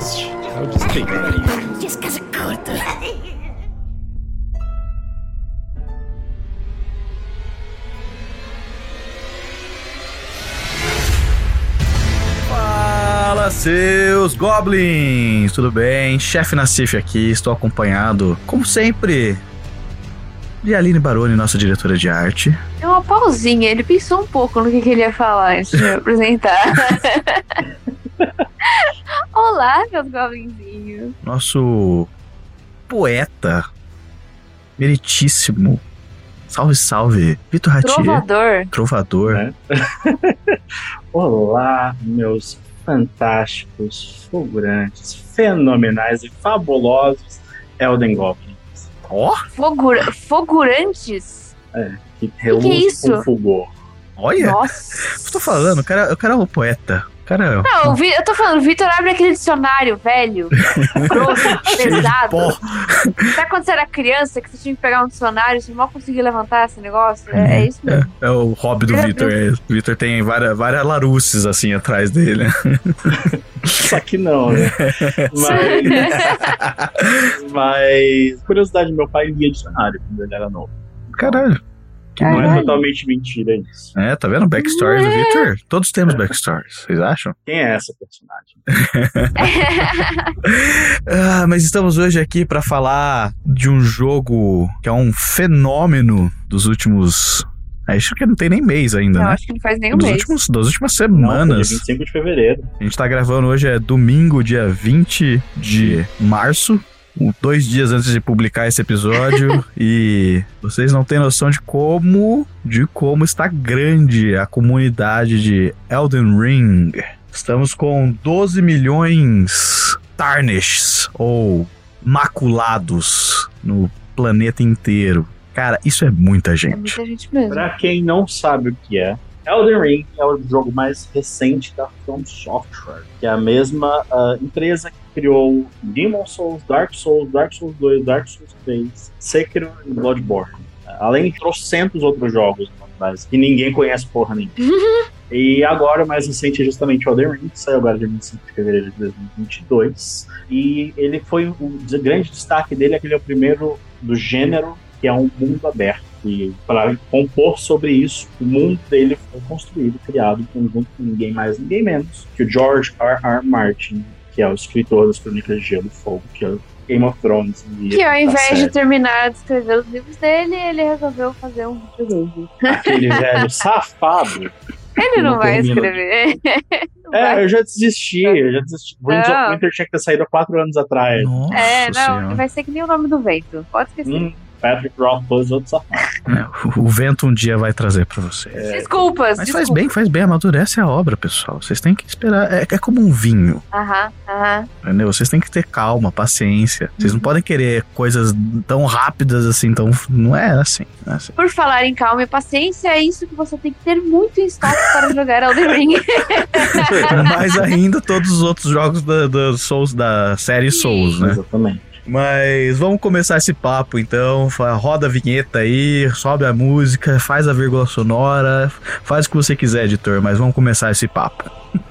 exist. I'll just take that. Just cause it could. Fala, seus goblins! Tudo bem? Chefe Nassif aqui, estou acompanhado, como sempre, de Aline Baroni, nossa diretora de arte. É uma pausinha, ele pensou um pouco no que, que ele ia falar antes de me apresentar. Olá, meus goblinzinhos. Nosso poeta, meritíssimo, salve, salve, Vitor Ratier. Trovador. Trovador. Né? Olá, meus fantásticos, fulgurantes, fenomenais e fabulosos Elden Goblins. Ó, Fogura... Fogurantes? Que reluz que é isso? com fulgor. olha, Nossa. eu tô falando, o cara, o cara é um poeta. Cara é Não, o Vi- eu tô falando, o Vitor abre aquele dicionário velho, grosso, pesado. Sabe quando você era criança que você tinha que pegar um dicionário você mal conseguia levantar esse negócio? É, é isso É, mesmo. é o hobby do É, Vitor. é. O Vitor tem várias, várias laruces assim atrás dele. Só que não, né? Mas, mas, curiosidade, meu pai lia dicionário quando ele era novo. Caralho. Que Não é Caralho. totalmente mentira isso. É, tá vendo? Backstory do É. Victor? Todos temos backstories, vocês acham? Quem é essa personagem? Ah, mas estamos hoje aqui pra falar de um jogo que é um fenômeno dos últimos. Acho que não tem nem mês ainda, Não, né? acho que não faz nem um Dos mês. últimos, das últimas Não, foi semanas. dia 25 de fevereiro. A gente tá gravando hoje, é domingo, dia 20 de março. Dois dias antes de publicar esse episódio. e vocês não têm noção de como. De como está grande a comunidade de Elden Ring. Estamos com 12 milhões tarnishes ou maculados no planeta inteiro. Cara, isso é muita É gente. muita gente mesmo. Pra quem não sabe o que é, Elden Ring é o jogo mais recente da From Software, que é a mesma ah, empresa que criou Demon Souls, Dark Souls, Dark Souls 2, Dark Souls 3, Sekiro e Bloodborne. Além de trocentos outros jogos mas que ninguém conhece porra nenhuma. E agora, o mais recente é justamente Elden Ring, que saiu agora dia 25 de fevereiro de 2022. E ele foi o grande destaque dele é que ele é o primeiro do gênero que é um mundo aberto. E para compor sobre isso, o mundo dele foi construído, criado junto com ninguém mais, ninguém menos que o George R. R. Martin, que é o escritor das Crônicas de Gelo e Fogo, que é o Game of Thrones. e Que ao da invés de série. terminar de escrever os livros dele, ele resolveu fazer um videogame. aquele velho safado. Ele não Não vai escrever. Não É, vai. eu já desisti, eu já desisti. Winds of Não. Winter tinha que ter saído há quatro anos atrás. Nossa É, não, Senhora. vai ser que nem o nome do vento. Pode esquecer. Hum, Patrick Rothfuss, outro safado. É, o- o vento um dia vai trazer pra você. Desculpas, Mas desculpas. faz bem, faz bem, amadurece a obra, pessoal. Vocês têm que esperar. É, é como um vinho, Aham, aham. entendeu? Vocês têm que ter calma, paciência. Vocês não podem querer coisas tão rápidas assim, tão. Não é assim. Não é assim. Por falar em calma e paciência, é isso que você tem que ter muito em estoque para jogar Elden Ring. Mais ainda todos os outros jogos da, da Souls, da série Souls, né? Exatamente. Mas vamos começar esse papo então. Roda a vinheta aí, sobe a música, faz a vírgula sonora, faz o que você quiser, editor, mas vamos começar esse papo.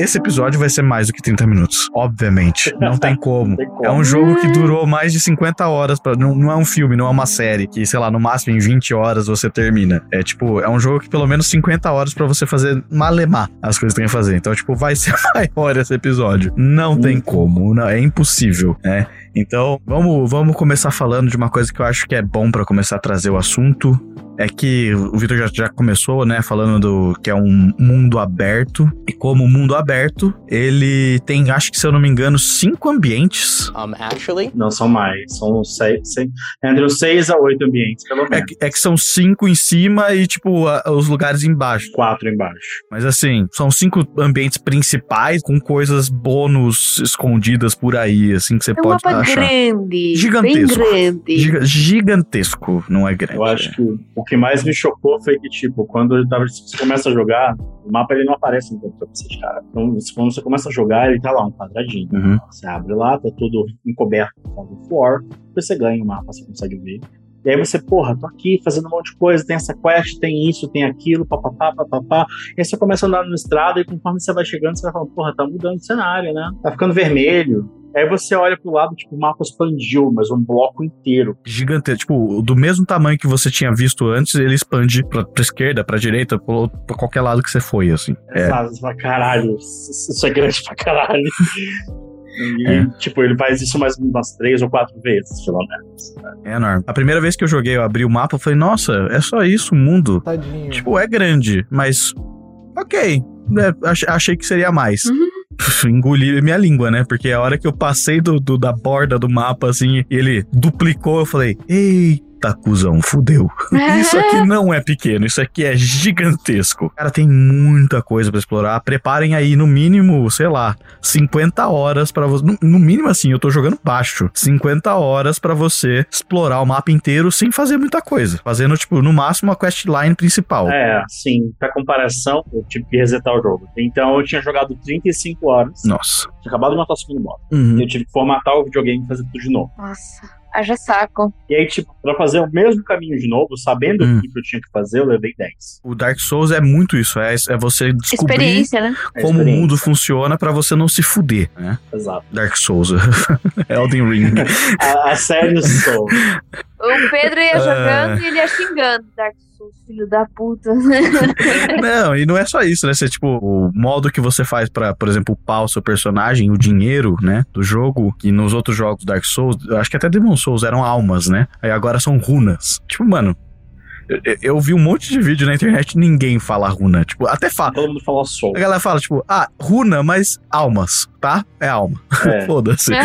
Esse episódio vai ser mais do que 30 minutos, obviamente. Não tem como. Não tem como. É um jogo que durou mais de 50 horas. Pra, não, não é um filme, não é uma série que, sei lá, no máximo em 20 horas você termina. É tipo, é um jogo que pelo menos 50 horas pra você fazer malemar as coisas que tem que fazer. Então, tipo, vai ser maior esse episódio. Não tem como, não, é impossível, né? Então, vamos, vamos começar falando de uma coisa que eu acho que é bom pra começar a trazer o assunto. É que o Vitor já, já começou, né, falando do que é um mundo aberto. E como mundo aberto, ele tem, acho que se eu não me engano, cinco ambientes. Um, actually, Não são mais, são seis, seis, entre os seis a oito ambientes, pelo É, menos. que- é que são cinco em cima e, tipo, a- os lugares embaixo. Quatro embaixo. Mas assim, são cinco ambientes principais com coisas bônus escondidas por aí, assim, que você É um pode mapa achar. grande. Gigantesco. Bem grande. Giga- gigantesco, não é grande. Eu acho que o que mais me chocou foi que, tipo, quando eu tava, você começa a jogar, o mapa ele não aparece no computador pra cara. Então, quando você começa a jogar, ele tá lá, um quadradinho. Uhum. Você abre lá, tá tudo encoberto com o floor, você ganha o mapa, você consegue ver. E aí você, porra, tô aqui fazendo um monte de coisa, tem essa quest, tem isso, tem aquilo, papapá, papapá. E aí você começa a andar na estrada e conforme você vai chegando, você vai falando, porra, tá mudando o cenário, né? Tá ficando vermelho. Aí você olha pro lado, tipo, o mapa expandiu, mas um bloco inteiro. Gigante, tipo, do mesmo tamanho que você tinha visto antes, ele expande pra, pra esquerda, pra direita, pra, pra qualquer lado que você foi, assim. É. Fala, caralho, isso é grande pra caralho. E, É. tipo, ele faz isso mais umas três ou quatro vezes, pelo menos. É enorme. A primeira vez que eu joguei, eu abri o mapa, eu falei, nossa, é só isso o mundo. Tadinho. Tipo, é grande, mas. Ok. É, ach- achei que seria mais. Engoli minha língua, né? Porque a hora que eu passei do, do- da borda do mapa, assim, e ele duplicou, eu falei, eita, cuzão, fudeu. Isso aqui não é pequeno, isso aqui é gigantesco. Cara, tem muita coisa pra explorar. Preparem aí, no mínimo, sei lá, 50 horas pra você. No, no mínimo, assim, eu tô jogando baixo. 50 horas pra você explorar o mapa inteiro sem fazer muita coisa. Fazendo, tipo, no máximo a questline principal. É, sim, pra comparação, eu tive que resetar o jogo. Então eu tinha jogado 35 horas, Nossa. tinha acabado de matar o segundo boss. Uhum. Eu tive que formatar o videogame e fazer tudo de novo. Nossa, haja saco. E aí, tipo, pra fazer o mesmo caminho de novo, sabendo Hum. o que eu tinha que fazer, eu levei 10. O Dark Souls é muito isso, é, é você descobrir Experiência, né? É como o mundo funciona pra você não se fuder, né? Exato. Dark Souls, Elden Ring. A, a série Soul. O Pedro ia Ah. jogando e ele ia xingando. Dark Souls, filho da puta. não, e não é só isso, né? Você, tipo, o modo que você faz pra, por exemplo, upar o seu personagem, o dinheiro, né, do jogo, que nos outros jogos Dark Souls, acho que até Demon Souls eram almas, né? Aí agora são runas. Tipo, mano, eu, eu vi um monte de vídeo na internet e ninguém fala runa. Tipo, até fala. Todo mundo fala Soul. A galera fala, tipo, ah, runa, mas almas, tá? É alma. É. Foda-se.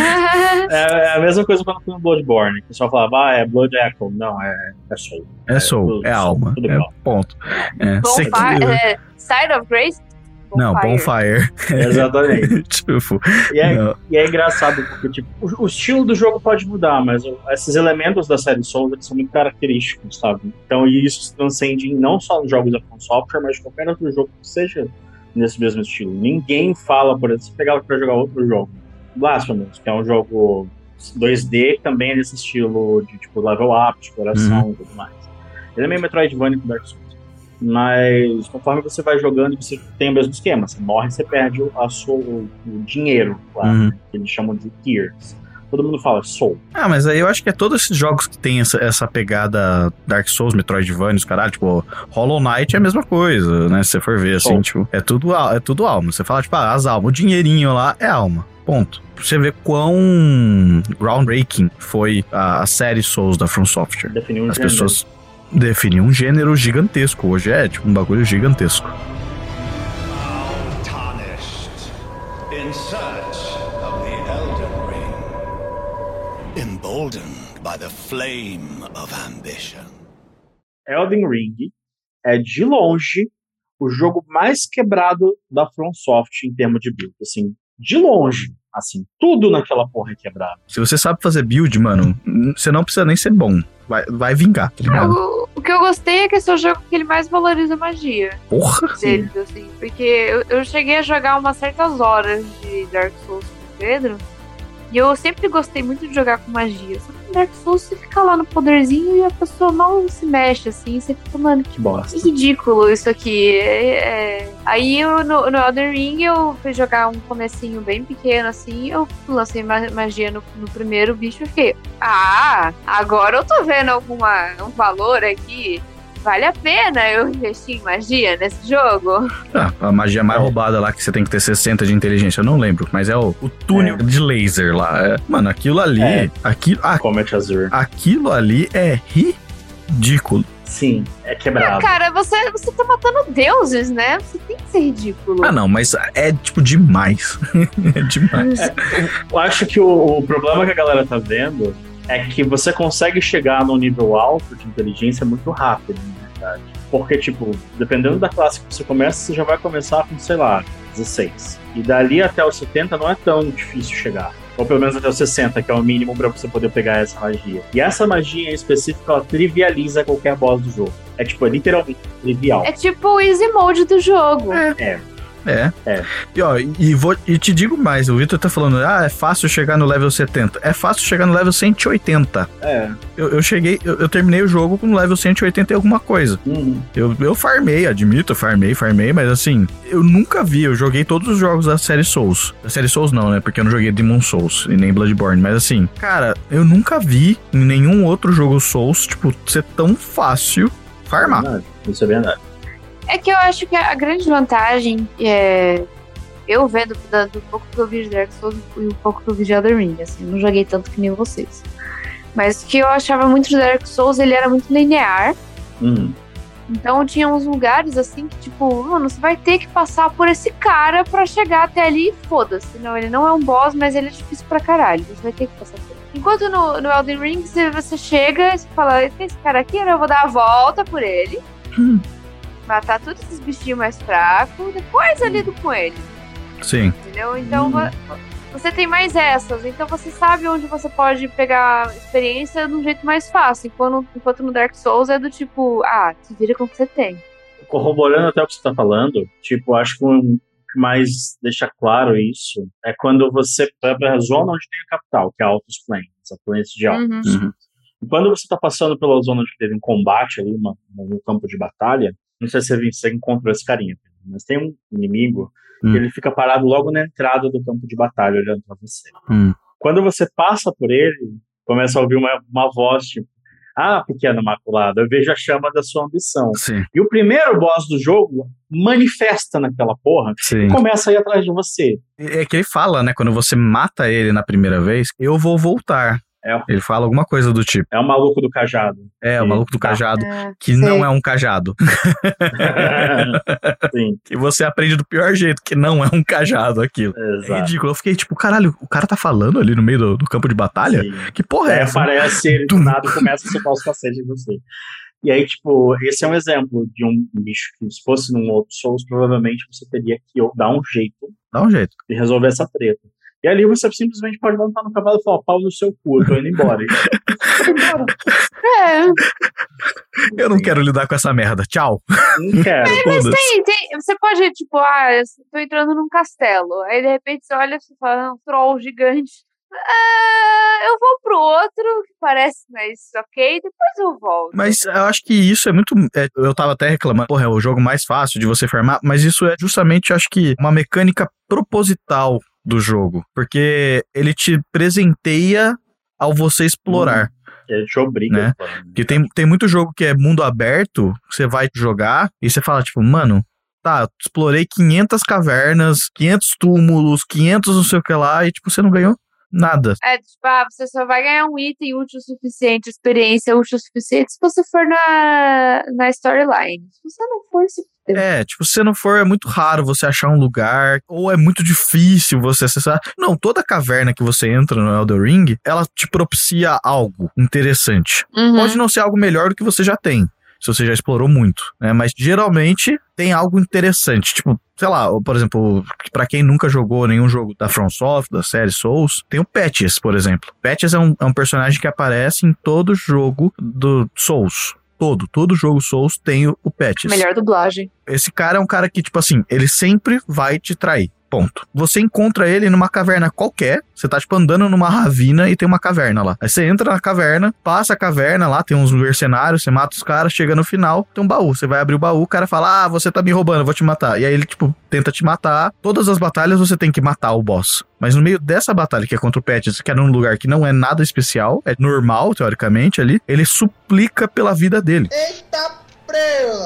É, é a mesma coisa quando eu fui no Bloodborne. O pessoal falava, ah, é Blood Echo. Não, é, é Soul. É soul, tudo- é alma. tudo É ponto. É, Bonfire, é, Side of Grace? Não, Bonfire. Exatamente. tipo, E é, não. e é engraçado, porque tipo, o, o estilo do jogo pode mudar, mas o- esses elementos da série Souls são muito característicos, sabe? Então e isso se transcende em não só nos jogos da From Software, mas qualquer outro jogo que seja nesse mesmo estilo. Ninguém fala, por exemplo, se pegar pra jogar outro jogo, Blasphemous, que é um jogo 2D, que também é desse estilo de tipo level up, exploração e tudo mais. Ele é meio Metroidvania com Dark Souls. Mas conforme você vai jogando, você tem o mesmo esquema. Você morre, você perde o, sua, o, dinheiro, claro, Uhum. que eles chamam de tears. Todo mundo fala soul. Ah, mas aí eu acho que é todos esses jogos que tem essa, essa pegada Dark Souls, Metroidvania, os caralho, tipo, Hollow Knight é a mesma coisa, né? Se você for ver, assim, Soul. tipo, é tudo, é tudo alma. Você fala, tipo, ah, as almas, o dinheirinho lá é alma. Ponto. Pra você ver quão groundbreaking foi a, a série Souls da From Software. Definiu um As gênero. pessoas definiam um gênero gigantesco. Hoje é, tipo, um bagulho gigantesco. Elden Ring, emboldened by the flame of ambition. Elden Ring é, de longe, o jogo mais quebrado da From Software em termos de build. Assim, de longe. Assim, tudo naquela porra é quebrado. Se você sabe fazer build, mano, você não precisa nem ser bom. Vai, vai vingar, tá ligado? O, o que eu gostei é que esse é o jogo que ele mais valoriza magia Porra! deles, assim. Porque eu, eu cheguei a jogar umas certas horas de Dark Souls com o Pedro. E eu sempre gostei muito de jogar com magia. Só Dark Souls você fica lá no poderzinho e a pessoa não se mexe, assim. Você fica, mano, que bosta. Que ridículo isso aqui. É, é. Aí eu, no, no Elden Ring eu fui jogar um comecinho bem pequeno assim. Eu lancei ma- magia no, no primeiro bicho e fiquei. Ah, agora eu tô vendo alguma um valor aqui. Vale a pena eu investir em magia nesse jogo? Ah, a magia mais roubada lá que você tem que ter 60 de inteligência, eu não lembro, mas é o, o túnel de laser lá. É, mano, aquilo ali. É. Aquilo, ah, Comet Azure. aquilo ali é ridículo. Sim, é Ah, quebrado. cara, você, você tá matando deuses, né? Você tem que ser ridículo. Ah, não, mas é tipo demais. é demais. Eu acho que o, o problema que a galera tá vendo é que você consegue chegar num nível alto de inteligência muito rápido, na verdade. Porque, tipo, dependendo da classe que você começa, você já vai começar com, sei lá, 16. E dali até os 70 não é tão difícil chegar. Ou pelo menos até os 60, que é o mínimo pra você poder pegar essa magia. E essa magia em específico, ela trivializa qualquer boss do jogo. É tipo, é literalmente trivial. É tipo o easy mode do jogo. É. É. É. E, ó, e, vou, e te digo mais, o Victor tá falando, ah, é fácil chegar no level 70. É fácil chegar no level 180. É. Eu, eu cheguei, eu, eu terminei o jogo com level 180 e alguma coisa. Uhum. Eu, eu farmei, admito, farmei, farmei, mas assim, eu nunca vi, eu joguei todos os jogos da série Souls. Da série Souls não, né? Porque eu não joguei Demon Souls e nem Bloodborne, mas assim, cara, eu nunca vi em nenhum outro jogo Souls, tipo, ser tão fácil farmar. Isso é verdade. É que eu acho que a grande vantagem é. Eu vendo do pouco que eu vi de Dark Souls e o pouco que eu vi de Elden Ring, assim, não joguei tanto que nem vocês. Mas o que eu achava muito de Dark Souls, ele era muito linear. Uhum. Então tinha uns lugares assim que, tipo, mano, você vai ter que passar por esse cara pra chegar até ali e foda-se. Não, ele não é um boss, mas ele é difícil pra caralho. Você vai ter que passar por ele. Enquanto no, no Elden Ring você, você chega e fala, tem esse cara aqui, né? eu vou dar a volta por ele. Hum. Matar todos esses bichinhos mais fracos, depois eu lido com ele. Sim. Entendeu? Então Hum. vo- você tem mais essas. Então você sabe onde você pode pegar experiência de um jeito mais fácil. Enquanto, enquanto no Dark Souls é do tipo, ah, se vira com o que você tem. Corroborando até o que você tá falando, tipo, acho que o que mais deixa claro isso é quando você vai pra zona onde tem a capital, que é Altos Plains, a planície de Altos. Uhum. E quando você tá passando pela zona onde teve um combate ali, uma, um campo de batalha, não sei se você encontrou esse carinha, mas tem um inimigo Hum. que ele fica parado logo na entrada do campo de batalha, olhando pra você. Hum. Quando você passa por ele, começa a ouvir uma, uma voz tipo, ah, pequeno maculado, eu vejo a chama da sua ambição. Sim. E o primeiro boss do jogo manifesta naquela porra Sim. e começa a ir atrás de você. É que ele fala, né? Quando você mata ele na primeira vez, eu vou voltar. É. Ele fala alguma coisa do tipo. É o maluco do cajado. É, o Sim. maluco do Tá. cajado, É, que sei. não é um cajado. Sim, Que você aprende do pior jeito, que não é um cajado aquilo. É exato. ridículo. Eu fiquei tipo, caralho, o cara tá falando ali no meio do, do campo de batalha? Sim. Que porra é É, essa? aparece ele do nada e começa a soltar os cacetes em você. E aí, tipo, esse é um exemplo de um bicho que, se fosse num outro Souls, provavelmente você teria que dar um jeito Dá um jeito. de resolver essa treta. E ali você simplesmente pode montar no cavalo e falar, pau no seu cu, eu tô indo embora. E. É, Eu não quero lidar com essa merda. Tchau. Não quero. Foda-se. tem, tem, você pode, tipo, ah, eu tô entrando num castelo. Aí de repente você olha e você fala, "Ah, um troll gigante. Ah, eu vou pro outro, que parece mais ok, depois eu volto. Mas eu acho que isso é muito. é, eu tava até reclamando, porra, é o jogo mais fácil de você farmar, mas isso é justamente, acho que, uma mecânica proposital do jogo. Porque ele te presenteia ao você explorar. Ele te obriga. Né? Porque tem, tem muito jogo que é mundo aberto, você vai jogar e você fala, tipo, mano, tá, explorei 500 cavernas, 500 túmulos, 500 não sei o que lá, e tipo, você não ganhou nada. É, tipo, ah, você só vai ganhar um item útil o suficiente, experiência útil o suficiente, se você for na, na storyline. Se você não for, se. É, tipo, se não for, é muito raro você achar um lugar, ou é muito difícil você acessar. Não, toda caverna que você entra no Elder Ring, ela te propicia algo interessante. Uhum. Pode não ser algo melhor do que você já tem, se você já explorou muito, né? Mas geralmente tem algo interessante, tipo, sei lá, por exemplo, pra quem nunca jogou nenhum jogo da FromSoft, da série Souls, tem o Patches, por exemplo. Patches é um, é um personagem que aparece em todo jogo do Souls. Todo, todo jogo Souls tem o, o Patches. Melhor dublagem. Esse cara é um cara que, tipo assim, ele sempre vai te trair. Ponto. Você encontra ele numa caverna qualquer. Você tá, tipo, andando numa ravina e tem uma caverna lá. Aí você entra na caverna, passa a caverna lá, tem uns mercenários, você mata os caras, chega no final, tem um baú. Você vai abrir o baú, o cara fala: Ah, você tá me roubando, vou te matar. E aí ele, tipo, tenta te matar. Todas as batalhas você tem que matar o boss. Mas no meio dessa batalha, que é contra o Patches, que é num lugar que não é nada especial, é normal, teoricamente, ali, ele suplica pela vida dele. Eita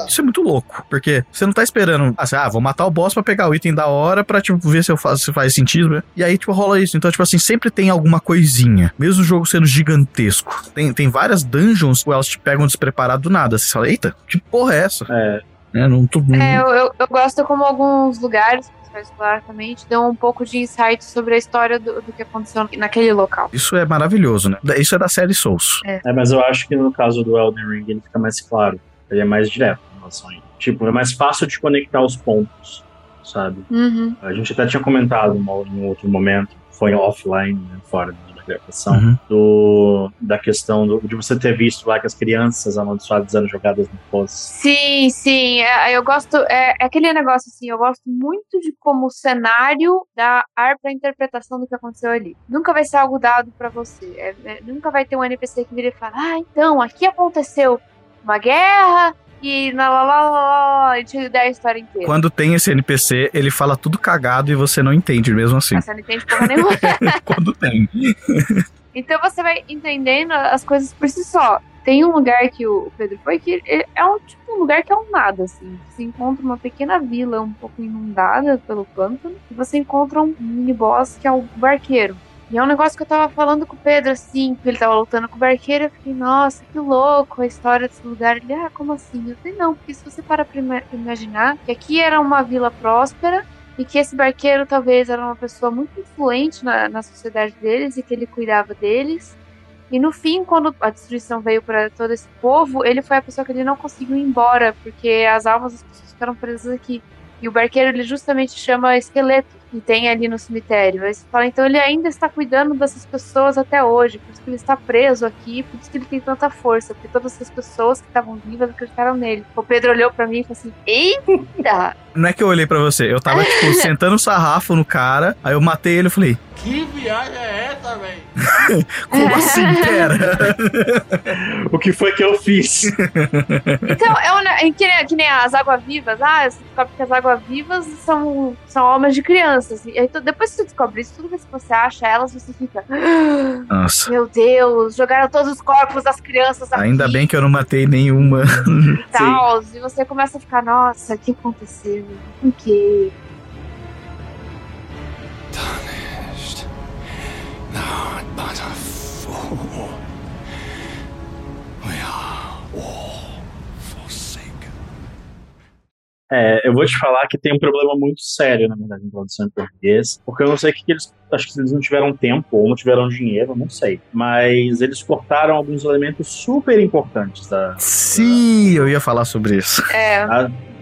Isso é muito louco, porque você não tá esperando, assim, ah, vou matar o boss pra pegar o item da hora pra, tipo, ver se, eu faço, se faz sentido, né? E aí, tipo, rola isso. Então, tipo assim, sempre tem alguma coisinha. Mesmo o jogo sendo gigantesco. Tem, tem várias dungeons que elas te pegam despreparado do nada. Você fala, eita, que porra é essa? É, É, não tô... É, eu, eu, eu gosto como alguns lugares, que você vai explorar também, te dão um pouco de insight sobre a história do, do que aconteceu naquele local. Isso é maravilhoso, né? Isso é da série Souls. é, mas eu acho que no caso do Elden Ring ele fica mais claro. Ele é mais direto em relação a ele. Tipo, é mais fácil de conectar os pontos, sabe? Uhum. A gente até tinha comentado em um outro momento, foi offline, né, fora da interpretação Uhum. do, da questão do- de você ter visto lá que as crianças amaldiçoadas eram jogadas no poço. Sim, sim. é, eu gosto. É, é aquele negócio assim, eu gosto muito de como o cenário dá ar pra interpretação do que aconteceu ali. Nunca vai ser algo dado pra você. é- é, nunca vai ter um NPC que vira e fala, ah, então, aqui aconteceu uma guerra e lá lá lá lá, lá e te dá a história inteira. Quando tem esse NPC, ele fala tudo cagado e você não entende mesmo assim. Mas Você não entende porra nenhuma. Quando tem. Então você vai entendendo as coisas por si só. Tem um lugar que o Pedro foi que é um tipo um lugar que é um nada, assim. Você encontra uma pequena vila um pouco inundada pelo pântano e você encontra um mini boss que é o barqueiro. E é um negócio que eu tava falando com o Pedro, assim, que ele tava lutando com o barqueiro. Eu fiquei, nossa, que louco a história desse lugar. Ele, ah, como assim? Eu falei, não, porque se você para pra ima- imaginar que aqui era uma vila próspera e que esse barqueiro talvez era uma pessoa muito influente na, na sociedade deles e que ele cuidava deles. E no fim, quando a destruição veio para todo esse povo, ele foi a pessoa que ele não conseguiu ir embora, porque as almas das pessoas ficaram presas aqui. E o barqueiro, ele justamente chama esqueleto, que tem ali no cemitério. Aí você fala, então ele ainda está cuidando dessas pessoas até hoje, por isso que ele está preso aqui, por isso que ele tem tanta força, porque todas essas pessoas que estavam vivas acreditaram nele. O Pedro olhou para mim e falou assim: Eita! Não é que eu olhei pra você, eu tava, tipo, sentando o sarrafo no cara, aí eu matei ele e falei, Que viagem é essa, velho? como assim, pera? O que foi que eu fiz? Então, é um, ne- que, nem, que nem as águas-vivas. Ah, você descobre que as águas-vivas são, são almas de crianças. E aí, depois que você descobre isso, toda vez que você acha elas, você fica. "Ah, Nossa, Meu Deus, jogaram todos os corpos das crianças aqui. ainda bem que eu não matei nenhuma. e tal. E você começa a ficar, nossa, o que aconteceu? Por quê? Tarnished. Thou art but a fool. É, eu vou te falar que tem um problema muito sério, na verdade, em tradução em português, porque eu não sei o que, que eles. Acho que eles não tiveram tempo ou não tiveram dinheiro, não sei. Mas eles cortaram alguns elementos super importantes da, Sim, eu ia falar sobre isso. É,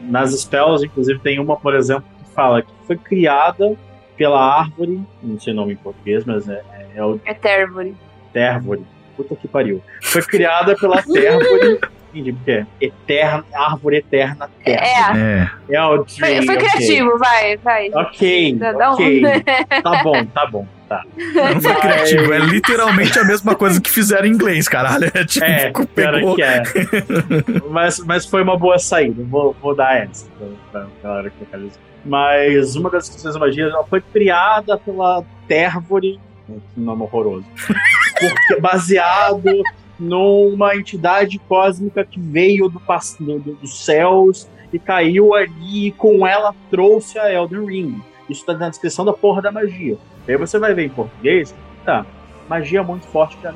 Nas spells, inclusive, tem uma, por exemplo, que fala que foi criada pela árvore, não sei o nome em português, mas é, é o é Tervore. Térvore. Puta que pariu. Foi criada pela Térvore. Entendi, porque é eterna, árvore eterna terra. É, É. É o foi, tree, foi ok. criativo, vai, vai. Ok, Dá- dá um- ok. Tá bom, tá bom, tá. Não foi criativo, é literalmente a mesma coisa que fizeram em inglês, caralho. É tipo, É, pegou. que é. mas, mas foi uma boa saída. Vou, vou dar essa pra, pra galera que localizou. Mas uma das questões da magia ela foi criada pela Térvore. Que nome horroroso. Porque, baseado numa entidade cósmica que veio do, do- do- dos céus e caiu ali e com ela trouxe a Elden Ring. Isso tá na descrição da porra da magia. Aí você vai ver em português, tá, magia muito forte pra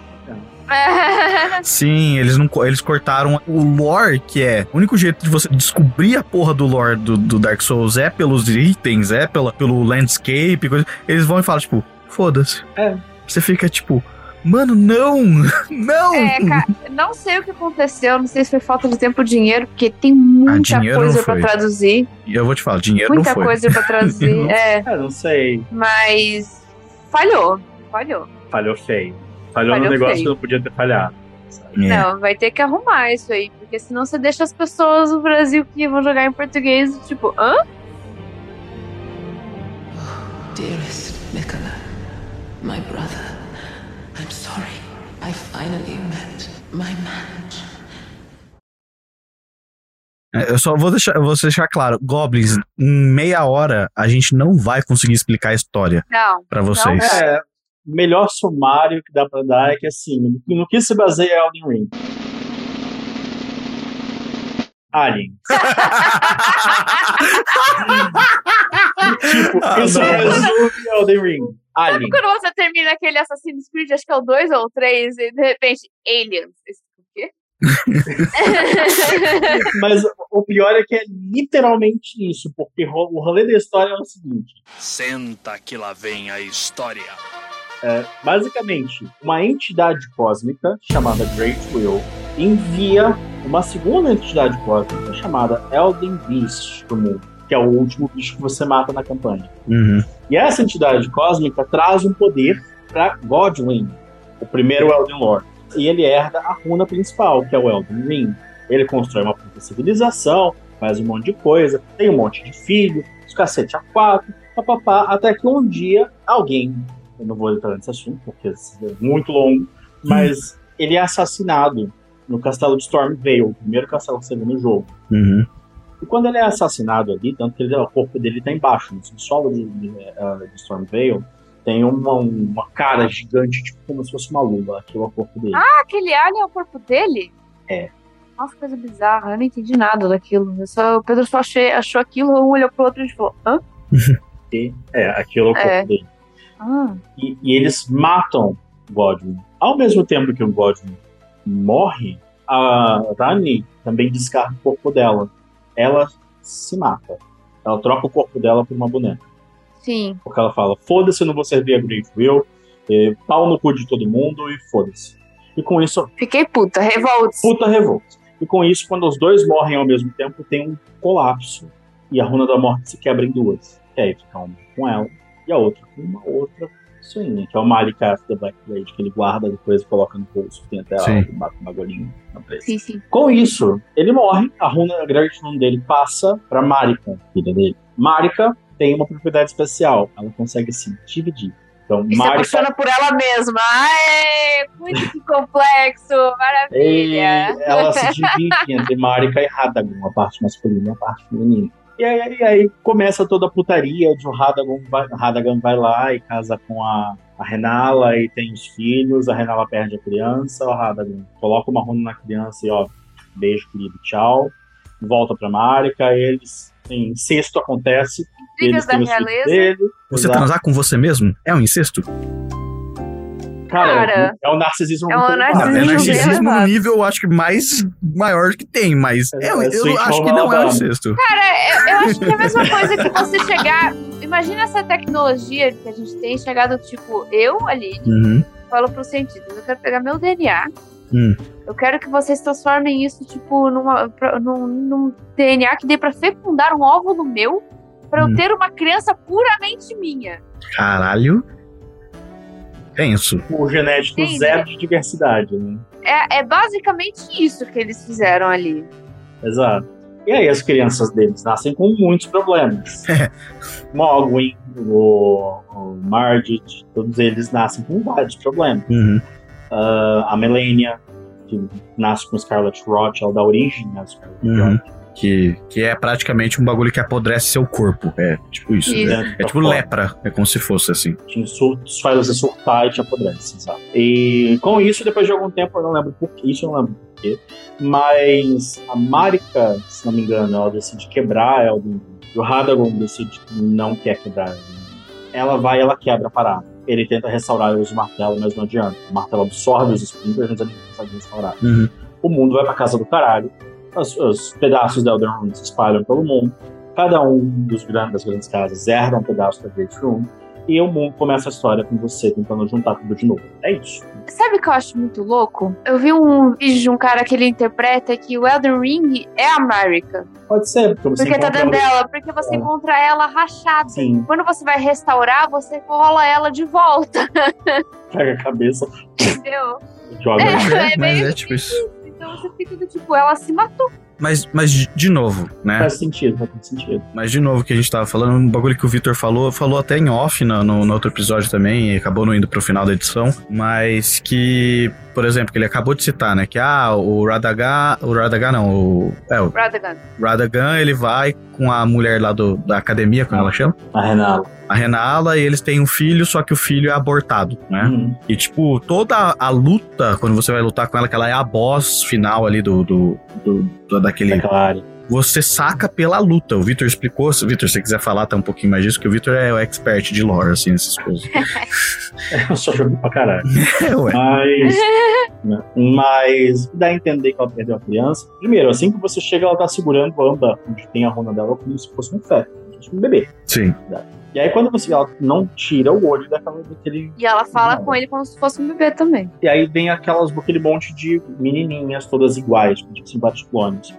Sim, eles não eles cortaram o lore, que é o único jeito de você descobrir a porra do lore do, do Dark Souls é pelos itens, é pela, pelo landscape, coisa. Eles vão e falam, tipo, foda-se. É. Você fica tipo, mano, não! Não! É, cara, não sei o que aconteceu, não sei se foi falta de tempo ou dinheiro, porque tem muita Ah, coisa não pra foi. traduzir. E eu vou te falar, dinheiro Muita não foi. coisa pra traduzir. é, É, não sei. mas falhou. Falhou. Falhou feio. Falhou, no Falhou negócio feio. que não podia ter falhado. É. Não, vai ter que arrumar isso aí, porque senão você deixa as pessoas do Brasil que vão jogar em português, tipo, hã? Dearest Nicola, my brother, sorry. I finally met my match. É, Eu só vou deixar, eu vou deixar claro, Goblins, em meia hora a gente não vai conseguir explicar a história Não. pra vocês. É, melhor sumário que dá pra dar é que assim, no, que se baseia Elden Ring? Alien. tipo, Ah, isso não. resume Elden Ring. Sabe Alien. quando você termina aquele Assassin's Creed, acho que é o 2 ou o 3, e de repente, Aliens. Esse- O quê? Mas o pior é que é literalmente isso, porque o rolê da história é o seguinte. Senta que lá vem a história. É, basicamente, uma entidade cósmica chamada Great Will envia uma segunda entidade cósmica chamada Elden Beast pro mundo, que é o último bicho que você mata na campanha. Uhum. E essa entidade cósmica traz um poder para Godwin, o primeiro Elden Lord. E ele herda a runa principal, que é o Elden Ring. Ele constrói uma puta civilização, faz um monte de coisa, tem um monte de filho, os cacete a quatro, papapá, até que um dia alguém, eu não vou entrar nesse assunto porque é muito longo, mas ele é assassinado no castelo de Stormvale, o primeiro castelo que você vê no jogo. Uhum. E quando ele é assassinado ali, tanto que ele, o corpo dele tá embaixo, no subsolo de, de, eh, de Stormvale, tem uma, uma cara gigante, tipo como se fosse uma luva, aquilo é o corpo dele. Ah, aquele alien é o corpo dele? É. Nossa, coisa bizarra. Eu não entendi nada daquilo. Eu só, o Pedro só achei, achou aquilo, um olhou pro outro e falou: hã? E, é, aquilo é o corpo É. dele. Ah, E, e eles matam Godwin. Ao mesmo tempo que o Godwin morre, a Rani também descarta o corpo dela. Ela se mata. Ela troca o corpo dela por uma boneca. sim. Porque ela fala: foda-se, eu não vou servir a Will, eh, pau no cu de todo mundo e foda-se. E com isso, Fiquei puta, revolts. puta revolta. E com isso, quando os dois morrem ao mesmo tempo, tem um colapso. E a runa da morte se quebra em duas. E aí fica uma com ela e a outra com uma outra pessoinha, que é o Marika da Black Blade, que ele guarda depois e coloca no bolso. Tem até Sim. a, bate uma golinha na presa. Sim, sim. Com isso, ele morre, a runa a Great Rune dele passa pra Marika, filha dele. Marika tem uma propriedade especial, ela consegue se dividir. Então, E se Marika apaixona por ela mesma. Ai, muito que complexo. E Maravilha. ela se divide entre Marika e Radagon, a parte masculina e a parte feminina. E aí, e aí começa toda a putaria de o Radagon vai, Radagon vai lá e casa com a, a Renala e tem os filhos, a Renala perde a criança, o Radagon coloca uma runa na criança e ó, beijo querido, tchau. Volta pra Marika, eles, em incesto acontece, Intrigas da realeza. dele. Você exato. transar com você mesmo? É um incesto? Cara, Cara, é o narcisismo é um muito elevado. Não, é Narcisismo narcisismo no nível, eu acho que mais maior que tem, mas É, é, é eu sweet acho que não é Alabama. incesto. Cara, eu, eu acho que é a mesma coisa que você chegar. Imagina essa tecnologia que a gente tem chegado, tipo, eu, Aline, Uhum. falo pros cientistas, eu quero pegar meu DNA. Hum. Eu quero que vocês transformem isso, tipo, numa, pra- num, num DNA que dê pra fecundar um óvulo meu, pra Hum. eu ter uma criança puramente minha. Caralho. Tenso. O genético Entendi. zero de diversidade, né? É, é basicamente isso que eles fizeram ali. Exato. E aí as crianças deles nascem com muitos problemas. Mogwin, o, o Margit, todos eles nascem com vários problemas. Uhum. Ah, a Melania, que nasce com Scarlet Rot, ela dá origem a Scarlet Uhum. Que, que é praticamente um bagulho que apodrece seu corpo. É tipo isso. Isso. né? É tipo lepra. É como se fosse assim. Te insultos, faz você surtar e te apodrece, exato. E com isso, depois de algum tempo, eu não lembro por que, isso eu não lembro por quê, mas a Marika, se não me engano, ela decide quebrar Elden Ring. E o Radagon decide que não quer quebrar. Ela vai e ela quebra a parada. Ele tenta restaurar os martelos, mas não adianta. O martelo absorve os splinters, mas ele não consegue restaurar. Uhum. O mundo vai pra casa do caralho. Os, os pedaços da Elden Ring se espalham pelo mundo. Cada um dos grandes, das grandes casas herda um pedaço da Great Room. E o mundo começa a história com você tentando juntar tudo de novo. É isso. Sabe o que eu acho muito louco? Eu vi um vídeo de um cara que ele interpreta que o Elden Ring é a Marika. Pode ser, porque você Porque tá encontra dentro ela- dela, porque você É. encontra ela rachada. Sim, Quando você vai restaurar, você cola ela de volta, pega a cabeça, entendeu? joga. É. Mas é, é mas meio é tipo isso. Então você fica do tipo, ela se matou. Mas, mas de novo, né? Faz sentido, faz sentido. Mas de novo, que a gente tava falando, um bagulho que o Victor falou, falou até em off no, no, no outro episódio também, e acabou não indo pro final da edição, mas que, por exemplo, que ele acabou de citar, né? Que ah, o Radaga. O Radaga não, o. É, o Radagon. Radagan, ele vai com a mulher lá do, da academia, como ela chama? A Renala. A Renala, e eles têm um filho, só que o filho é abortado, né? Uhum. E, tipo, toda a, a luta, quando você vai lutar com ela, que ela é a boss final ali do, do, do- do- daquele. Daquela área. Você saca pela luta. O Vitor explicou. Se Vitor, se você quiser falar até um pouquinho mais disso, que o Vitor é o expert de lore, assim, nessas coisas. Eu só joguei pra caralho. é, ué. Mas. né, Mas dá a entender que ela perdeu a criança. Primeiro, assim que você chega, ela tá segurando a amba onde tem a runa dela como se fosse um feto, como se fosse um bebê. Sim. E aí quando você ela não tira o olho daquela, daquele. E ela fala Não. com ele como se fosse um bebê também. E aí vem aquelas, aquele monte de menininhas todas iguais, tipo clones.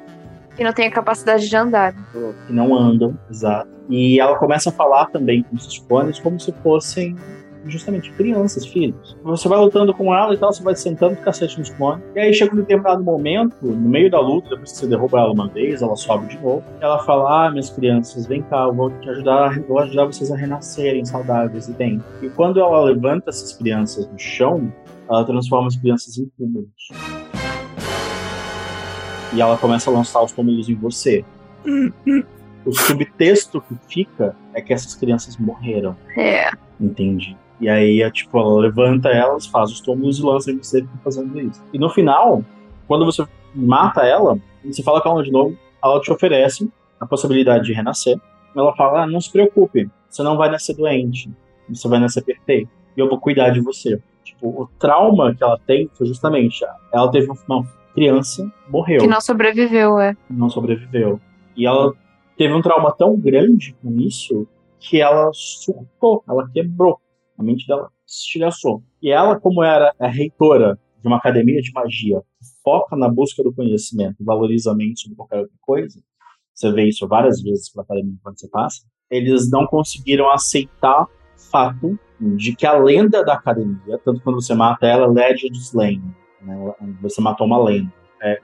Que não tem a capacidade de andar. que não andam, exato. E ela começa a falar também com esses clones como se fossem justamente crianças, filhos. Você vai lutando com ela e tal, você vai sentando o cacete nos clones. E aí chega um determinado momento, no meio da luta, depois que você derruba ela uma vez, ela sobe de novo. Ela fala: Ah, minhas crianças, vem cá, eu vou te ajudar, vou ajudar vocês a renascerem saudáveis e bem. E quando ela levanta essas crianças do chão, ela transforma as crianças em túmulos. E ela começa a lançar os túmulos em você. o subtexto que fica é que essas crianças morreram. É. Entendi. E aí, é, tipo, ela levanta elas, faz os túmulos e lança em você fazendo isso. E no final, quando você mata ela, você fala com ela de novo, ela te oferece a possibilidade de renascer. Ela fala: ah, não se preocupe, você não vai nascer doente, você vai nascer perfeito. E eu vou cuidar de você. Tipo, o trauma que ela tem foi justamente, ela teve uma criança, morreu, Que não sobreviveu, é. não sobreviveu. E ela teve um trauma tão grande com isso que ela surtou, ela quebrou. A mente dela estilhaçou. E ela, como era a reitora de uma academia de magia, foca na busca do conhecimento valoriza a mente sobre qualquer outra coisa, você vê isso várias vezes pela academia quando você passa, eles não conseguiram aceitar o fato de que a lenda da academia, tanto quando você mata ela, Legend Slain, né, você matou uma lenda. É,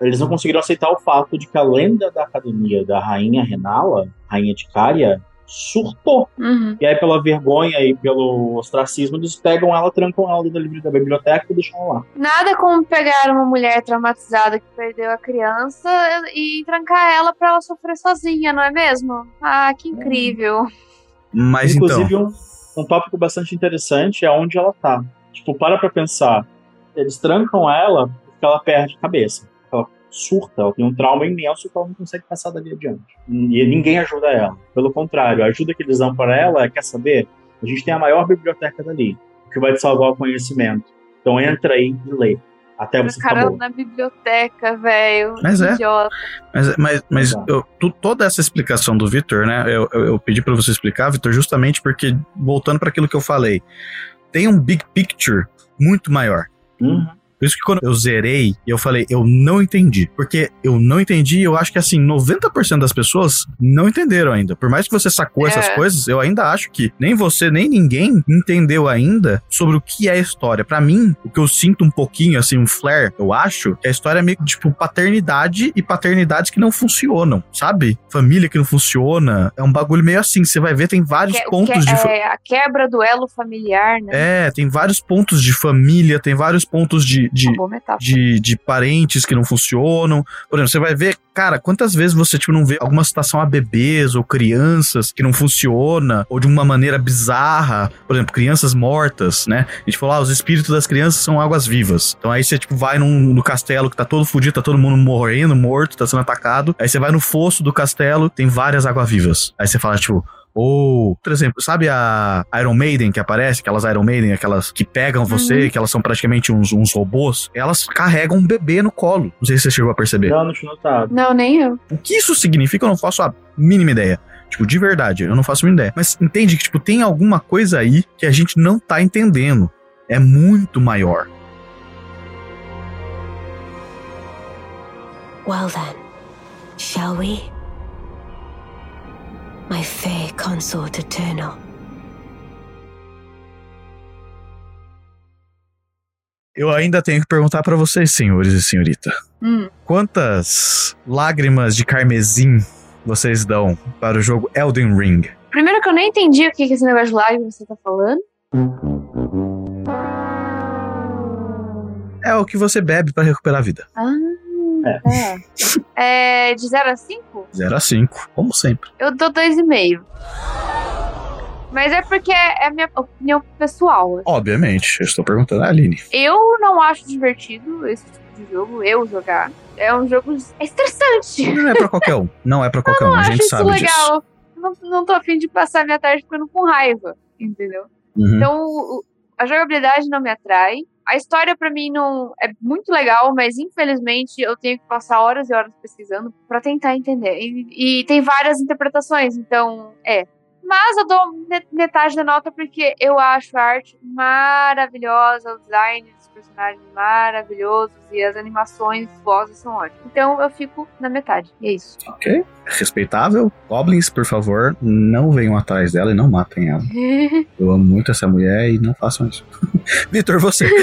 eles não conseguiram aceitar o fato de que a lenda da academia da rainha Renala, rainha de Cária, surtou. Uhum. E aí, pela vergonha e pelo ostracismo, eles pegam ela, trancam ela dentro da biblioteca e deixam ela lá. Nada como pegar uma mulher traumatizada que perdeu a criança e trancar ela pra ela sofrer sozinha, não é mesmo? Ah, que incrível. Mas Inclusive, então. um, um tópico bastante interessante é onde ela tá. Tipo, para pra pensar. Eles trancam ela porque ela perde a cabeça. Ela surta, ela tem um trauma imenso que ela não consegue passar dali adiante. E ninguém ajuda ela. Pelo contrário, a ajuda que eles dão para ela é, quer saber? A gente tem a maior biblioteca dali, o que vai te salvar o conhecimento. Então entra aí e lê. Até você ficar Caramba, bom. na biblioteca, velho. Mas é. Idiota. Mas, mas, mas Exato. eu- tu- toda essa explicação do Vitor, né? Eu, eu, eu pedi pra você explicar, Vitor, justamente porque, voltando para aquilo que eu falei, tem um big picture muito maior. Uhum. Por isso que quando eu zerei, eu falei, eu não entendi. Porque eu não entendi, eu acho que assim, 90% das pessoas não entenderam ainda. Por mais que você sacou É. essas coisas, eu ainda acho que nem você, nem ninguém entendeu ainda sobre o que é a história. Pra mim, o que eu sinto um pouquinho, assim, um flare, eu acho, que a história é meio que, tipo, paternidade e paternidades que não funcionam, sabe? Família que não funciona. É um bagulho meio assim. Você vai ver, tem vários Que- pontos que- de. fa- é, a quebra do elo familiar, né? É, tem vários pontos de família, tem vários pontos de, de, de, de parentes que não funcionam. Por exemplo, você vai ver, cara, quantas vezes você tipo, não vê alguma citação a bebês ou crianças que não funciona, ou de uma maneira bizarra. Por exemplo, crianças mortas, né? A gente falou, ah, os espíritos das crianças são águas vivas. Então aí você, tipo, vai num, no castelo que tá todo fudido, tá todo mundo morrendo, morto, tá sendo atacado. Aí você vai no fosso do castelo, tem várias águas vivas. Aí você fala, tipo, ou, por exemplo, sabe a Iron Maiden que aparece? Aquelas Iron Maiden, aquelas que pegam você, que elas são praticamente uns, uns robôs. Elas carregam um bebê no colo. Não sei se você chegou a perceber. Já não tinha notado. Não, nem eu. O que isso significa, eu não faço a mínima ideia. Tipo, de verdade, eu não faço a mínima ideia. Mas entende que, tipo, tem alguma coisa aí que a gente não tá entendendo. É muito maior. Well then, shall we? My fair consort eternal. Eu ainda tenho que perguntar pra vocês, senhores e senhorita. Hum. Quantas lágrimas de carmesim vocês dão para o jogo Elden Ring? Primeiro que eu nem entendi o que, esse negócio de live você tá falando. É o que você bebe pra recuperar a vida. Ah, É. tá. É, de 0 a 5? 0 a 5, como sempre. Eu dou 2,5. Mas é porque é a minha opinião pessoal. Obviamente, eu estou perguntando a Aline. Eu não acho divertido esse tipo de jogo, eu jogar. É um jogo é estressante. Não é pra qualquer um. Não é pra qualquer um, Eu a acho gente isso sabe disso. legal. Não, não tô afim de passar minha tarde ficando com raiva, entendeu? Uhum. Então, a jogabilidade não me atrai. A história pra mim não é muito legal, mas infelizmente eu tenho que passar horas e horas pesquisando pra tentar entender. E, e tem várias interpretações, então é. Mas eu dou me- metade da nota porque eu acho a arte maravilhosa, o design dos personagens maravilhosos e as animações, as vozes são ótimas. Então eu fico na metade. E é isso. Ok. Respeitável. Goblins, por favor, não venham atrás dela e não matem ela. Eu amo muito essa mulher e não façam isso. Vitor, você.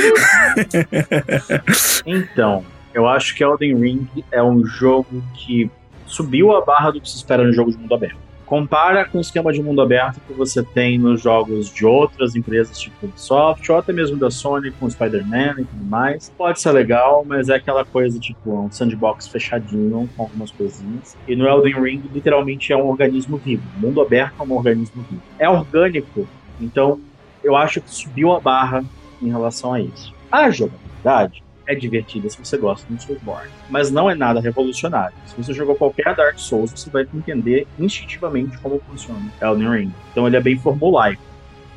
Então, eu acho que Elden Ring é um jogo que subiu a barra do que se espera no jogo de mundo aberto. Compara com o esquema de mundo aberto que você tem nos jogos de outras empresas, tipo Ubisoft, ou até mesmo da Sony com Spider-Man e tudo mais. Pode ser legal, mas é aquela coisa, tipo, um sandbox fechadinho com algumas coisinhas. E no Elden Ring, literalmente, é um organismo vivo. O mundo aberto é um organismo vivo. É orgânico, então eu acho que subiu a barra em relação a isso. A jogabilidade é divertida se você gosta do Soulsborne, mas não é nada revolucionário. Se você jogou qualquer Dark Souls, você vai entender instintivamente como funciona Elden Ring. Então ele é bem formulaico.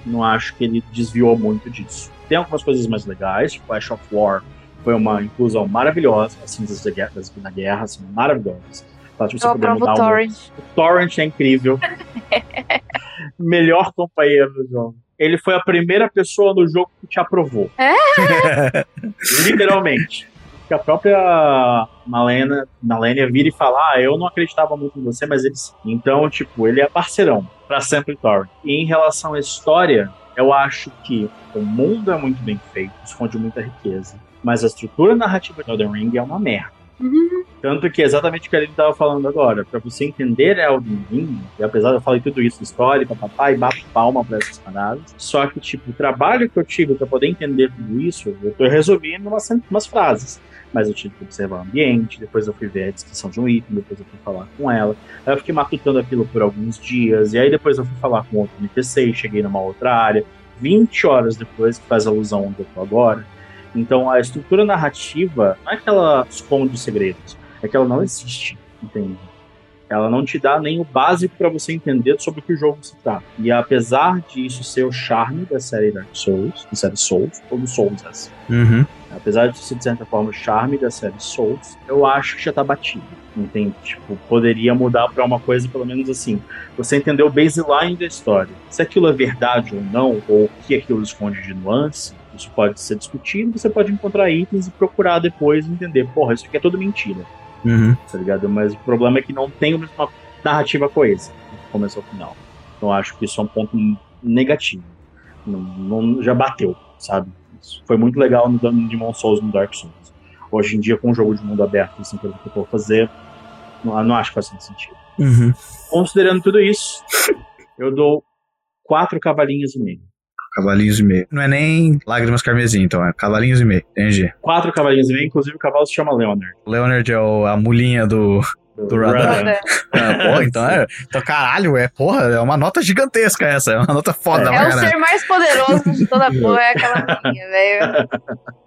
Não acho que ele desviou muito disso. Tem algumas coisas mais legais, tipo Ash of War foi uma inclusão maravilhosa, as cinzas da guerra, das- da guerra são maravilhosas. Tá, tipo, você Eu mudar o Torrent. o Torrent é incrível. Melhor companheiro do jogo. Ele foi a primeira pessoa no jogo que te aprovou. Literalmente. Que a própria Malena, Malenia vira e fala: Ah, eu não acreditava muito em você, mas ele sim. Então, tipo, ele é parceirão pra sempre Torrent. E em relação à história, eu acho que o mundo é muito bem feito, esconde muita riqueza. Mas a estrutura narrativa de Elden Ring é uma merda. Tanto que é exatamente o que ele estava falando agora. Pra você entender Elden Ring, e apesar de eu falar tudo isso, história, papapá, e bato palma pra essas paradas, só que, tipo, o trabalho que eu tive pra poder entender tudo isso, eu tô resolvendo umas, umas frases. Mas eu tive que observar o ambiente, depois eu fui ver a descrição de um item, depois eu fui falar com ela. Aí eu fiquei matutando aquilo por alguns dias, e aí depois eu fui falar com outro NPC cheguei numa outra área. 20 horas depois, que faz alusão onde eu tô agora. Então a estrutura narrativa não é que ela esconde os segredos, é que ela não existe, entende? Ela não te dá nem o básico para você entender sobre o que o jogo se trata. E apesar de isso ser o charme da série Dark Souls, da série Souls, ou do Souls, assim, Uhum. apesar de ser de certa forma o charme da série Souls, eu acho que já tá batido. Entende? Tipo, poderia mudar pra uma coisa pelo menos assim. Você entendeu o baseline da história. Se aquilo é verdade ou não, ou o que aquilo esconde de nuance, isso pode ser discutido, você pode encontrar itens e procurar depois entender, porra, isso aqui é tudo mentira, Uhum. tá ligado? Mas o problema é que não tem uma narrativa coesa, do começo ao final. Então eu acho que isso é um ponto negativo. Não, não- já bateu, sabe? Isso foi muito legal no Demon Souls no Dark Souls. Hoje em dia, com um jogo de mundo aberto, assim, coisa que eu vou fazer, não, não acho que faz sentido. Uhum. Considerando tudo isso, eu dou quatro cavalinhos e meio. Cavalinhos e meio. Não é nem lágrimas carmesim, então é cavalinhos e meio. Entendi. Quatro cavalinhos e meio, inclusive o cavalo se chama Leonard. Leonard é o- a mulinha do. Do Radan. É, Ah, porra, então é. Então, caralho, é porra, é uma nota gigantesca essa. É uma nota foda, pra É o ser mais poderoso de toda a porra, é aquela menina, velho.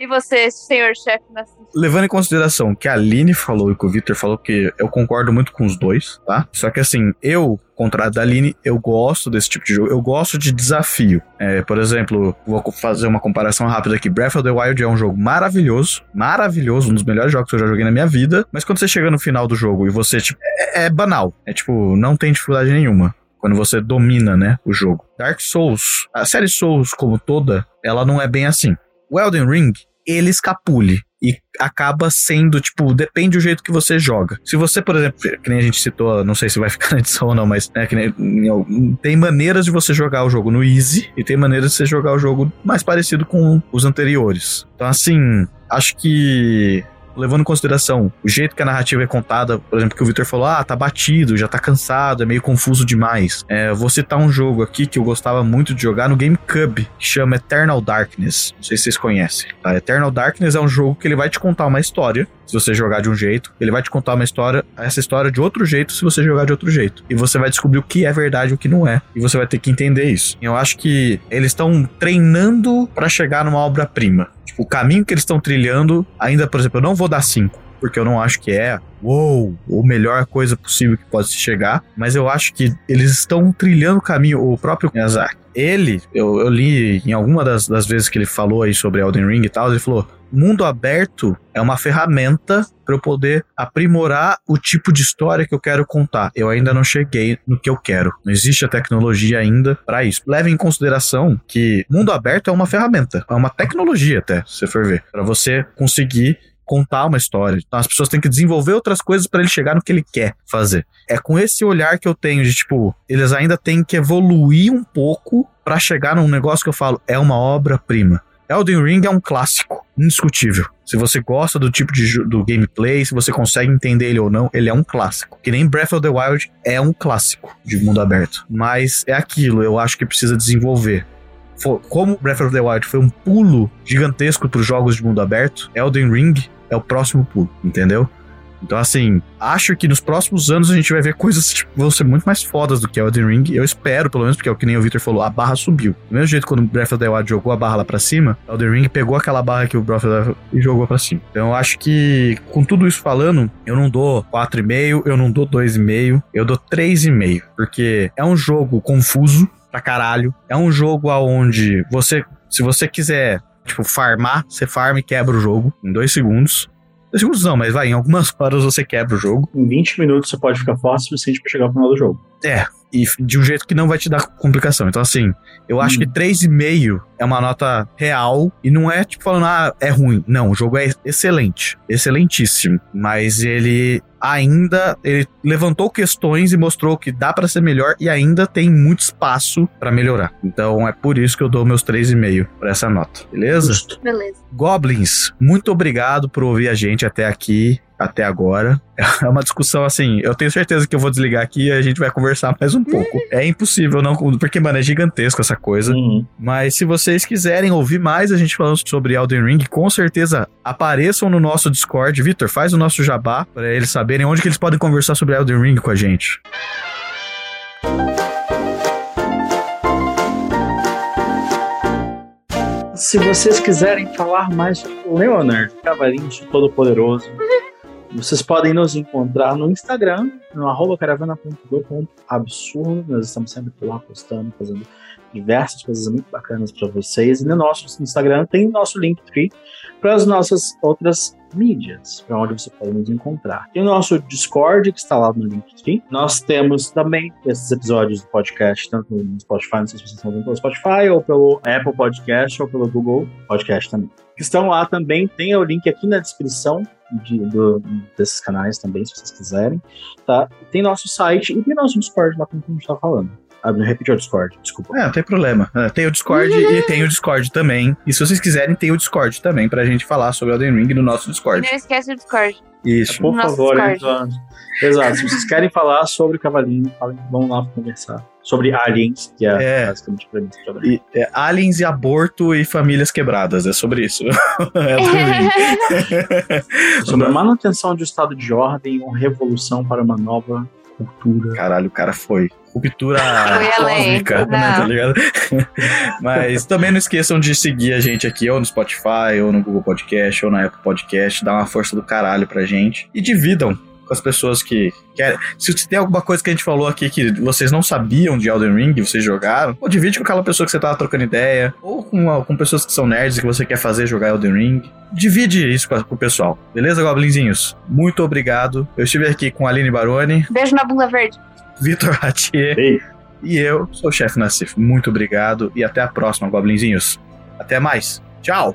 E você, senhor-chefe Nascimento? Levando em consideração que a Aline falou e que o Victor falou, que eu concordo muito com os dois, tá? Só que assim, eu, contrário da Aline, eu gosto desse tipo de jogo. Eu gosto de desafio. É, por exemplo, vou fazer uma comparação rápida aqui. Breath of the Wild é um jogo maravilhoso, maravilhoso, um dos melhores jogos que eu já joguei na minha vida. Mas quando você chega no final do jogo e você, tipo, é, é banal. É tipo, não tem dificuldade nenhuma. Quando você domina, né, o jogo. Dark Souls, a série Souls como toda, ela não é bem assim. O Elden Ring, ele escapule. E acaba sendo, tipo, depende do jeito que você joga. Se você, por exemplo, que nem a gente citou, não sei se vai ficar na edição ou não, mas né, nem- tem maneiras de você jogar o jogo no easy e tem maneiras de você jogar o jogo mais parecido com os anteriores. Então, assim, acho que levando em consideração o jeito que a narrativa é contada, por exemplo, que o Victor falou, ah, tá batido, já tá cansado, é meio confuso demais. É, vou citar um jogo aqui que eu gostava muito de jogar no GameCube, que chama Eternal Darkness. Não sei se vocês conhecem. Tá? Eternal Darkness é um jogo que ele vai te contar uma história, se você jogar de um jeito, ele vai te contar uma história, essa história de outro jeito, se você jogar de outro jeito. E você vai descobrir o que é verdade e o que não é. E você vai ter que entender isso. Eu acho que eles estão treinando pra chegar numa obra-prima. O caminho que eles estão trilhando, ainda, por exemplo, eu não vou dar 5, porque eu não acho que é, uou, a melhor coisa possível que pode se chegar, mas eu acho que eles estão trilhando o caminho, o próprio Miyazaki. Ele, eu, eu li em alguma das, das vezes que ele falou aí sobre Elden Ring e tal, ele falou: mundo aberto é uma ferramenta para eu poder aprimorar o tipo de história que eu quero contar. Eu ainda não cheguei no que eu quero. Não existe a tecnologia ainda para isso. Leve em consideração que mundo aberto é uma ferramenta, é uma tecnologia até, se for ver, para você conseguir contar uma história. Então as pessoas têm que desenvolver outras coisas para ele chegar no que ele quer fazer. É com esse olhar que eu tenho de tipo, eles ainda têm que evoluir um pouco para chegar num negócio que eu falo, é uma obra-prima. Elden Ring é um clássico, indiscutível. Se você gosta do tipo de do gameplay, se você consegue entender ele ou não, ele é um clássico. Que nem Breath of the Wild é um clássico de mundo aberto. Mas é aquilo, eu acho que precisa desenvolver. Fo- Como Breath of the Wild foi um pulo gigantesco para os jogos de mundo aberto, Elden Ring é o próximo pulo, entendeu? Então, assim, acho que nos próximos anos a gente vai ver coisas que tipo, vão ser muito mais fodas do que Elden Ring. Eu espero, pelo menos, porque é o que nem o Victor falou, a barra subiu. Do mesmo jeito quando Breath of the Wild jogou a barra lá pra cima, Elden Ring pegou aquela barra que o Breath of the Wild e jogou pra cima. Então, acho que, com tudo isso falando, eu não dou 4,5, eu não dou 2,5, eu dou 3,5. Porque é um jogo confuso pra caralho. É um jogo aonde você, se você quiser, tipo, farmar, você farma e quebra o jogo em dois segundos. Dois segundos não, mas vai, em algumas horas você quebra o jogo. Em 20 minutos você pode ficar forte o suficiente pra chegar ao final do jogo. É, e de um jeito que não vai te dar complicação. Então, assim, eu acho Hum. que 3,5 é uma nota real e não é tipo falando, ah, é ruim. Não, o jogo é excelente, excelentíssimo. Mas ele ainda ele levantou questões e mostrou que dá pra ser melhor e ainda tem muito espaço pra melhorar. Então é por isso que eu dou meus 3,5 pra essa nota, beleza? Justo. Beleza. Goblins, muito obrigado por ouvir a gente até aqui, até agora. É uma discussão assim, eu tenho certeza que eu vou desligar aqui e a gente vai conversar mais um pouco. É impossível não, porque mano, é gigantesco essa coisa. Uhum. Mas se vocês quiserem ouvir mais a gente falando sobre Elden Ring, com certeza apareçam no nosso Discord. Vitor, faz o nosso jabá para eles saberem onde que eles podem conversar sobre Elden Ring com a gente. Se vocês quiserem falar mais sobre o Leonard, Cavalinho Todo-Poderoso, vocês podem nos encontrar no Instagram, no arroba caravana.do.absurdo. Nós estamos sempre lá postando, fazendo diversas coisas muito bacanas para vocês. E no nosso Instagram tem o nosso Linktree para as nossas outras mídias, para onde você pode nos encontrar. Tem o nosso Discord, que está lá no Linktree. Nós temos também esses episódios do podcast, tanto no Spotify, não sei se vocês estão vendo pelo Spotify, ou pelo Apple Podcast, ou pelo Google Podcast também. Que estão lá também, tem o link aqui na descrição de- do- desses canais também, se vocês quiserem. Tá? Tem nosso site e tem nosso Discord lá, como a gente está falando. Ah, não repeti o Discord, desculpa. É, não tem problema. É, tem o Discord e tem o Discord também. E se vocês quiserem, tem o Discord também pra gente falar sobre Elden Ring no nosso E Discord. não esquece o Discord. Isso. Por Nosso favor, então. Exato. Se vocês querem falar sobre Cavalinho, falem, vamos lá conversar. Sobre aliens, que é, É. basicamente a premissa de Cavalinho. E, é, aliens e aborto e famílias quebradas. É sobre isso. Ring. Sobre a manutenção de um estado de ordem ou revolução para uma nova cultura. Caralho, o cara foi. Além, cósmica, né, não. tá ligado? Mas também não esqueçam de seguir a gente aqui, ou no Spotify, ou no Google Podcast, ou na Apple Podcast. Dá uma força do caralho pra gente. E dividam com as pessoas que querem. Se tem alguma coisa que a gente falou aqui que vocês não sabiam de Elden Ring, vocês jogaram, ou divide com aquela pessoa que você tava trocando ideia, ou com, com pessoas que são nerds e que você quer fazer jogar Elden Ring. Divide isso com, a- com o pessoal. Beleza, Goblinzinhos? Muito obrigado. Eu estive aqui com a Aline Baroni, Beijo na bunda verde. Vitor Ratier. Beijo. E eu sou o chefe Nassif. Muito obrigado e até a próxima, Goblinzinhos. Até mais. Tchau.